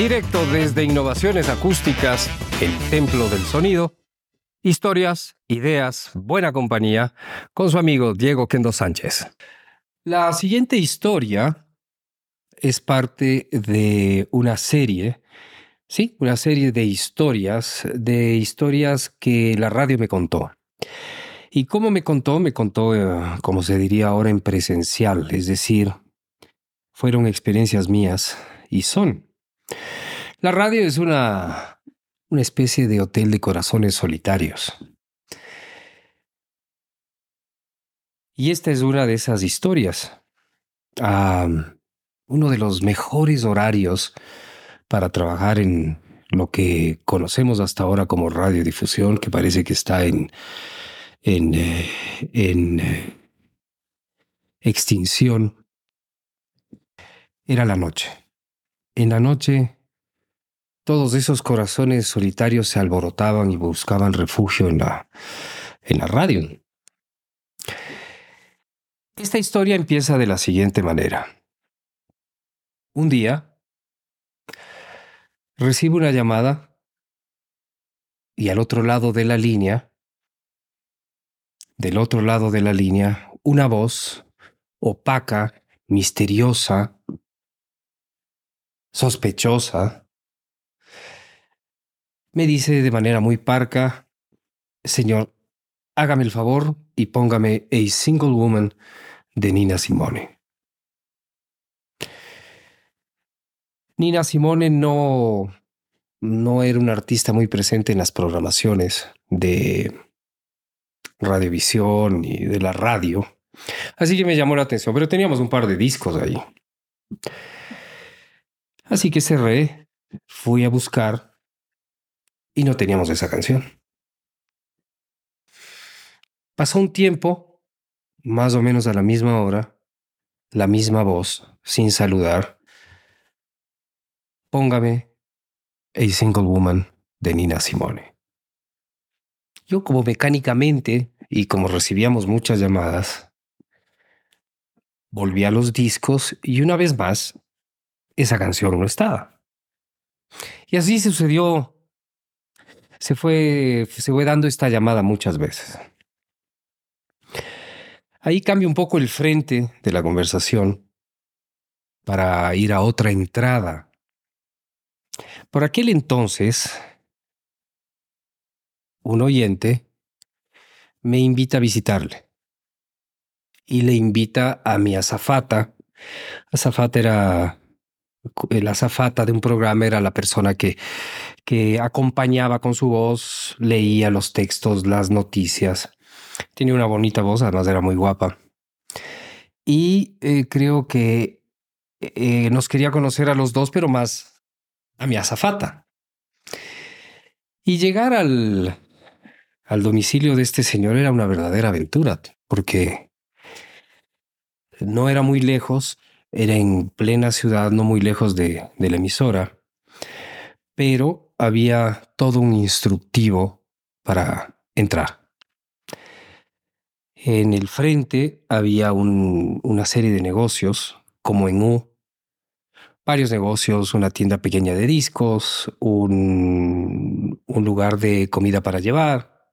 Directo desde Innovaciones Acústicas, el Templo del Sonido. Historias, ideas, buena compañía, con su amigo Diego Kendo Sánchez. La siguiente historia es parte de una serie, sí, una serie de historias, de historias que la radio me contó. ¿Y cómo me contó? Me contó, eh, como se diría ahora, en presencial, es decir, fueron experiencias mías y son. La radio es una, una especie de hotel de corazones solitarios. Y esta es una de esas historias. Uno de los mejores horarios para trabajar en lo que conocemos hasta ahora como radiodifusión, que parece que está en, en, eh, en eh, extinción, era la noche. En la noche, todos esos corazones solitarios se alborotaban y buscaban refugio en la, en la radio. Esta historia empieza de la siguiente manera. Un día, recibo una llamada y al otro lado de la línea, del otro lado de la línea, una voz opaca, misteriosa, sospechosa, me dice de manera muy parca, Señor, hágame el favor y póngame A Single Woman de Nina Simone. Nina Simone no, no era una artista muy presente en las programaciones de radiovisión y de la radio. Así que me llamó la atención, pero teníamos un par de discos ahí. Así que cerré, fui a buscar y no teníamos esa canción. Pasó un tiempo más o menos a la misma hora, la misma voz, sin saludar. Póngame A Single Woman de Nina Simone. Yo como mecánicamente y como recibíamos muchas llamadas, volví a los discos y una vez más, esa canción no estaba. Y así sucedió, se fue, se fue dando esta llamada muchas veces. Ahí cambia un poco el frente de la conversación para ir a otra entrada. Por aquel entonces, un oyente me invita a visitarle y le invita a mi azafata. Azafata era la azafata de un programa, era la persona que, que acompañaba con su voz, leía los textos, las noticias tiene una bonita voz, además era muy guapa. Y eh, creo que eh, nos quería conocer a los dos, pero más a mi azafata. Y llegar al, al domicilio de este señor era una verdadera aventura, porque no era muy lejos, era en plena ciudad, no muy lejos de, la emisora, pero había todo un instructivo para entrar. En el frente había una serie de negocios, como en U, varios negocios, una tienda pequeña de discos, un, lugar de comida para llevar.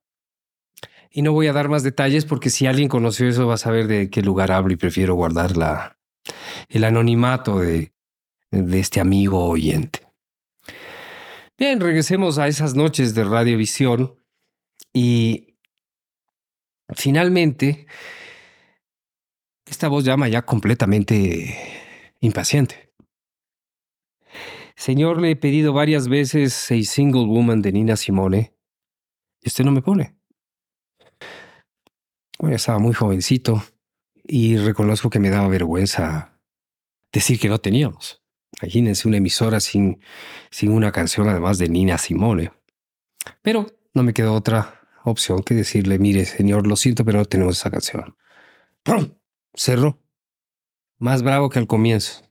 Y no voy a dar más detalles porque si alguien conoció eso va a saber de qué lugar hablo y prefiero guardar la, el anonimato de, este amigo oyente. Bien, regresemos a esas noches de radiovisión y Finalmente, esta voz llama ya completamente impaciente. Señor, le he pedido varias veces a Single Woman de Nina Simone. Y usted no me pone. Bueno, estaba muy jovencito y reconozco que me daba vergüenza decir que no teníamos. Imagínense una emisora sin, sin una canción además de Nina Simone. Pero no me quedó otra opción que decirle, mire, señor, lo siento, pero no tenemos esa canción. ¡Pum! Cerró. Más bravo que al comienzo.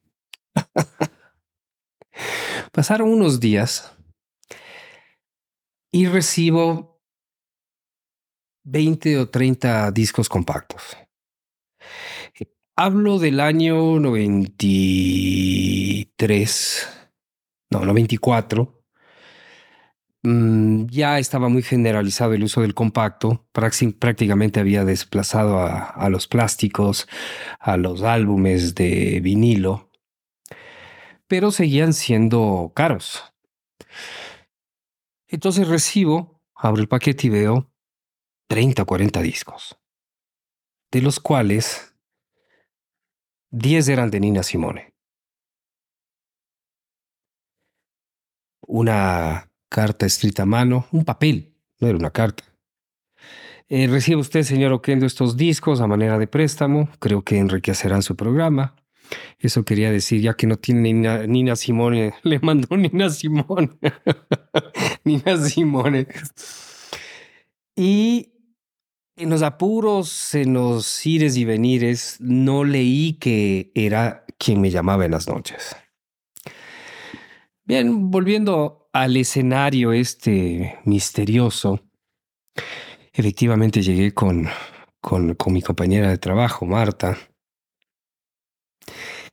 Pasaron unos días y recibo 20 o 30 discos compactos. Hablo del año 93, no, 94, mm, ya estaba muy generalizado el uso del compacto, prácticamente había desplazado a, a los plásticos, a los álbumes de vinilo, pero seguían siendo caros. Entonces recibo, abro el paquete y veo 30 o 40 discos, de los cuales 10 eran de Nina Simone. Una carta escrita a mano, un papel, no era una carta. Eh, recibe usted, señor Oquendo, estos discos a manera de préstamo. Creo que enriquecerán su programa. Eso quería decir, ya que no tiene Nina, Nina Simone, le mandó Nina Simone. Nina Simone. Y en los apuros, en los ires y venires, no leí que era quien me llamaba en las noches. Bien, volviendo al escenario este misterioso, efectivamente llegué con, con, con mi compañera de trabajo, Marta,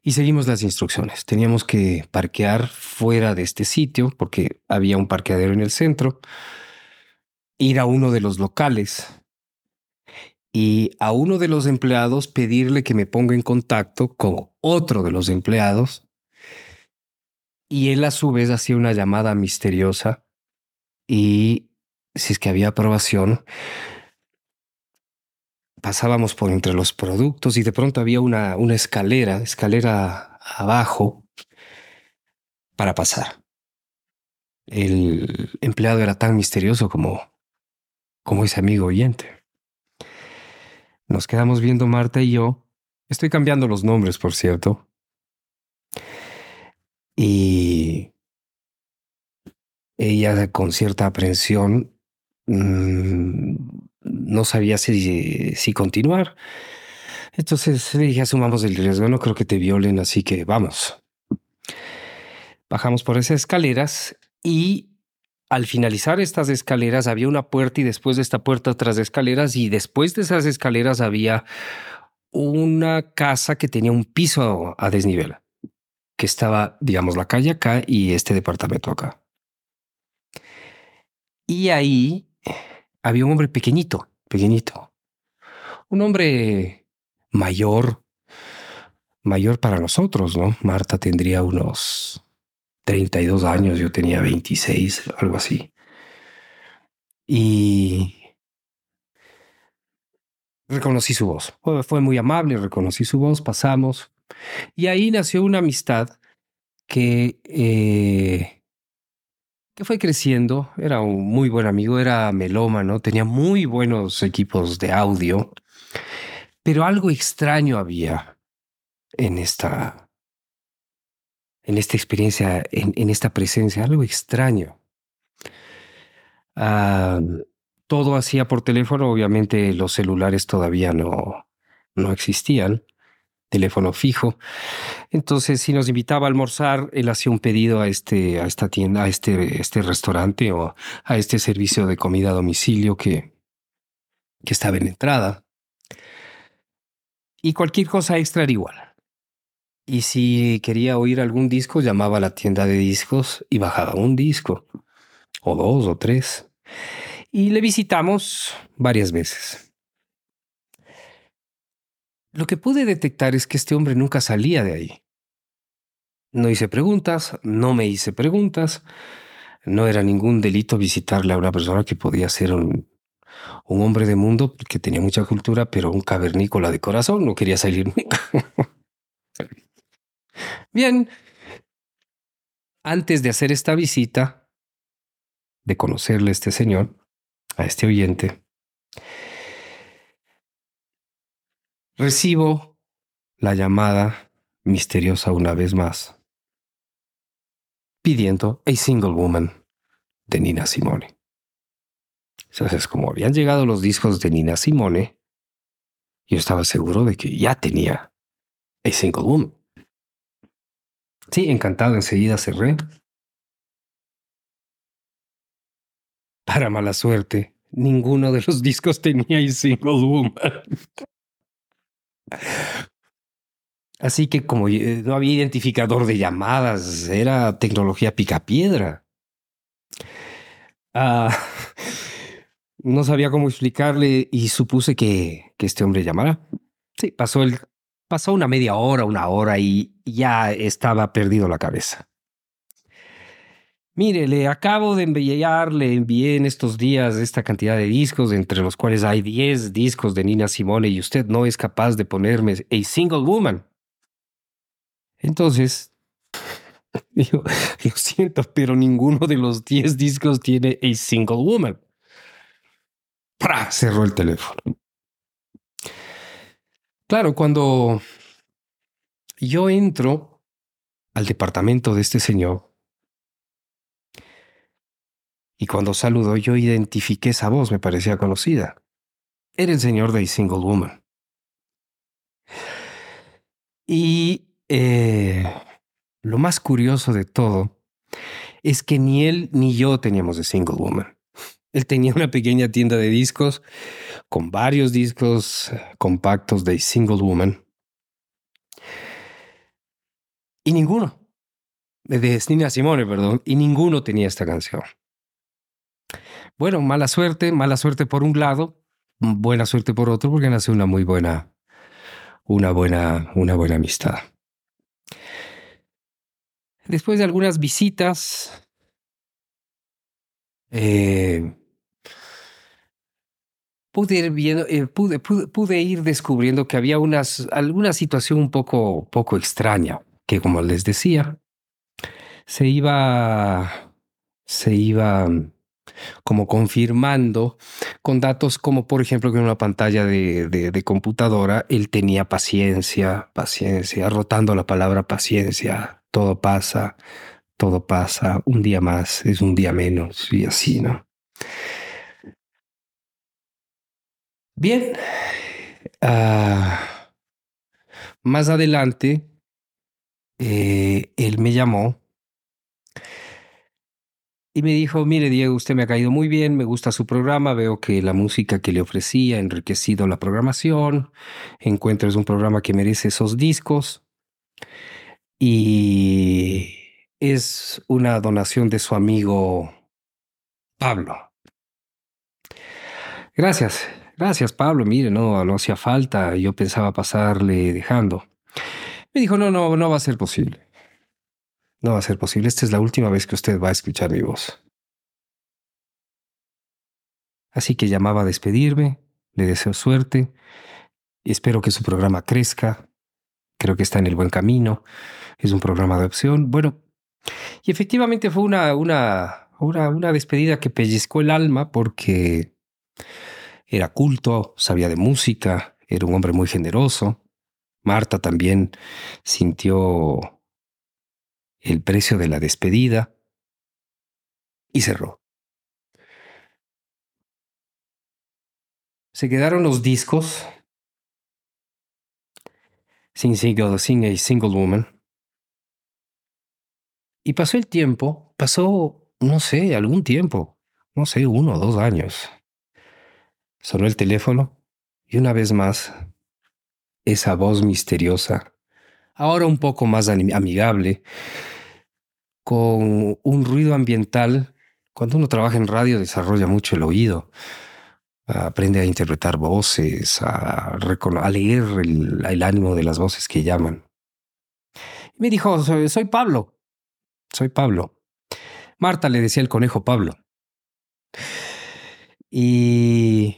y seguimos las instrucciones. Teníamos que parquear fuera de este sitio porque había un parqueadero en el centro, ir a uno de los locales y a uno de los empleados pedirle que me ponga en contacto con otro de los empleados y él a su vez hacía una llamada misteriosa y si es que había aprobación, pasábamos por entre los productos y de pronto había una, una escalera, escalera abajo para pasar. El empleado era tan misterioso como, como ese amigo oyente. Nos quedamos viendo Marta y yo. Estoy cambiando los nombres, por cierto. Y ella con cierta aprensión mmm, no sabía si, si continuar. Entonces le dije, asumamos el riesgo, no creo que te violen, así que vamos. Bajamos por esas escaleras y al finalizar estas escaleras había una puerta y después de esta puerta otras escaleras y después de esas escaleras había una casa que tenía un piso a desnivel, que estaba, digamos, la calle acá y este departamento acá. Y ahí había un hombre pequeñito, pequeñito. Un hombre mayor, mayor para nosotros, ¿no? Marta tendría unos 32 años, yo tenía 26, algo así. Y reconocí su voz. Fue muy amable, reconocí su voz, pasamos. Y ahí nació una amistad que eh, que fue creciendo, era un muy buen amigo, era melómano, tenía muy buenos equipos de audio, pero algo extraño había en esta, en esta experiencia, en, esta presencia, algo extraño. Todo hacía por teléfono, obviamente los celulares todavía no, no existían teléfono fijo. Entonces, si nos invitaba a almorzar, él hacía un pedido a este, a esta tienda, a este, este restaurante o a este servicio de comida a domicilio que, que estaba en entrada. Y cualquier cosa extra era igual. Y si quería oír algún disco, llamaba a la tienda de discos y bajaba un disco, o dos o tres. Y le visitamos varias veces. Lo que pude detectar es que este hombre nunca salía de ahí. No hice preguntas, no me hice preguntas. No era ningún delito visitarle a una persona que podía ser un, hombre de mundo que tenía mucha cultura, pero un cavernícola de corazón, no quería salir nunca. Bien, antes de hacer esta visita, de conocerle a este señor, a este oyente, Recibo la llamada misteriosa una vez más, pidiendo A Single Woman de Nina Simone. Entonces, como habían llegado los discos de Nina Simone, yo estaba seguro de que ya tenía A Single Woman. Sí, encantado, enseguida cerré. Para mala suerte, ninguno de los discos tenía A Single Woman. Así que como eh, no había identificador de llamadas, era tecnología picapiedra. Ah, no sabía cómo explicarle y supuse que, que este hombre llamara. Sí, pasó, el, pasó una media hora, una hora y ya estaba perdido la cabeza. Mire, le acabo de enviar, le envié en estos días esta cantidad de discos, entre los cuales hay 10 discos de Nina Simone y usted no es capaz de ponerme a single woman. Entonces, digo, lo siento, pero ninguno de los 10 discos tiene a single woman. ¡Pra! Cerró el teléfono. Claro, cuando yo entro al departamento de este señor, y cuando saludó yo identifiqué esa voz, me parecía conocida. Era el señor de Single Woman. Y eh, lo más curioso de todo es que ni él ni yo teníamos de Single Woman. Él tenía una pequeña tienda de discos con varios discos compactos de Single Woman. Y ninguno, de Nina Simone, perdón, y ninguno tenía esta canción. Bueno, mala suerte, mala suerte por un lado, buena suerte por otro, porque nace una muy buena, una buena, una buena amistad. Después de algunas visitas, eh, pude, ir eh, pude, ir descubriendo que había unas, alguna situación un poco, poco extraña, que como les decía, se iba, se iba como confirmando con datos como por ejemplo que en una pantalla de, de, computadora él tenía paciencia, paciencia, rotando la palabra paciencia, todo pasa, todo pasa, un día más es un día menos y así, ¿no? Bien, uh, más adelante eh, él me llamó y me dijo, mire Diego, usted me ha caído muy bien, me gusta su programa, veo que la música que le ofrecía ha enriquecido la programación, encuentro es un programa que merece esos discos y es una donación de su amigo Pablo. Gracias, gracias Pablo, mire, no, no hacía falta, yo pensaba pasarle dejando. Me dijo, no, no, no va a ser posible. No va a ser posible. Esta es la última vez que usted va a escuchar mi voz. Así que llamaba a despedirme, le deseo suerte espero que su programa crezca. Creo que está en el buen camino. Es un programa de opción. Bueno, y efectivamente fue una, una, una, una despedida que pellizcó el alma porque era culto, sabía de música, era un hombre muy generoso. Marta también sintió el precio de la despedida y cerró. Se quedaron los discos sin single, sin a single woman. Y pasó el tiempo, pasó, no sé, algún tiempo, no sé, uno o dos años. Sonó el teléfono y una vez más, esa voz misteriosa, ahora un poco más amigable, con un ruido ambiental. Cuando uno trabaja en radio desarrolla mucho el oído, aprende a interpretar voces, a, leer el, ánimo de las voces que llaman. Me dijo, soy, Pablo, soy Pablo. Marta le decía el conejo Pablo. Y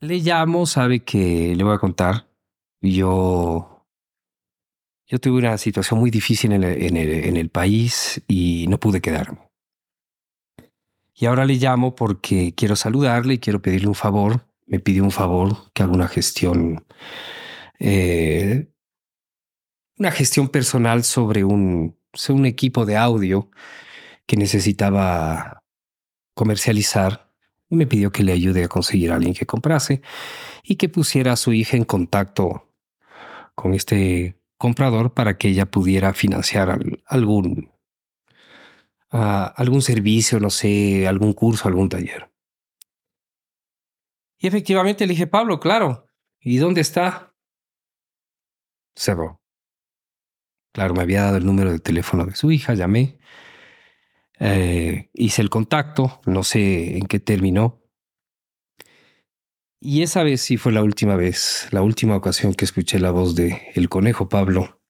le llamo, sabe que le voy a contar. Yo yo tuve una situación muy difícil en el, país y no pude quedarme. Y ahora le llamo porque quiero saludarle y quiero pedirle un favor. Me pidió un favor que haga una gestión, eh, una gestión personal sobre un, un equipo de audio que necesitaba comercializar. Me pidió que le ayude a conseguir a alguien que comprase y que pusiera a su hija en contacto con este comprador para que ella pudiera financiar algún, ah, algún servicio, no sé, algún curso, algún taller. Y efectivamente le dije, Pablo, claro, ¿y dónde está? Cerró. Claro, me había dado el número de teléfono de su hija, llamé, eh, hice el contacto, no sé en qué terminó. Y esa vez sí fue la última vez, la última ocasión que escuché la voz de el conejo Pablo.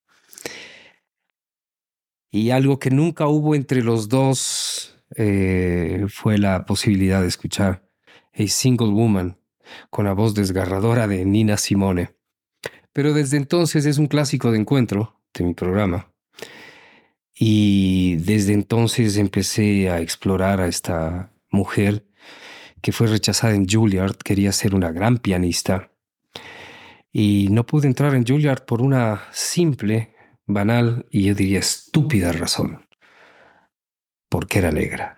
Y algo que nunca hubo entre los dos eh, fue la posibilidad de escuchar A Single Woman con la voz desgarradora de Nina Simone. Pero desde entonces es un clásico de encuentro de mi programa. Y desde entonces empecé a explorar a esta mujer que fue rechazada en Juilliard, quería ser una gran pianista. Y no pude entrar en Juilliard por una simple, banal y yo diría estúpida razón. Porque era negra.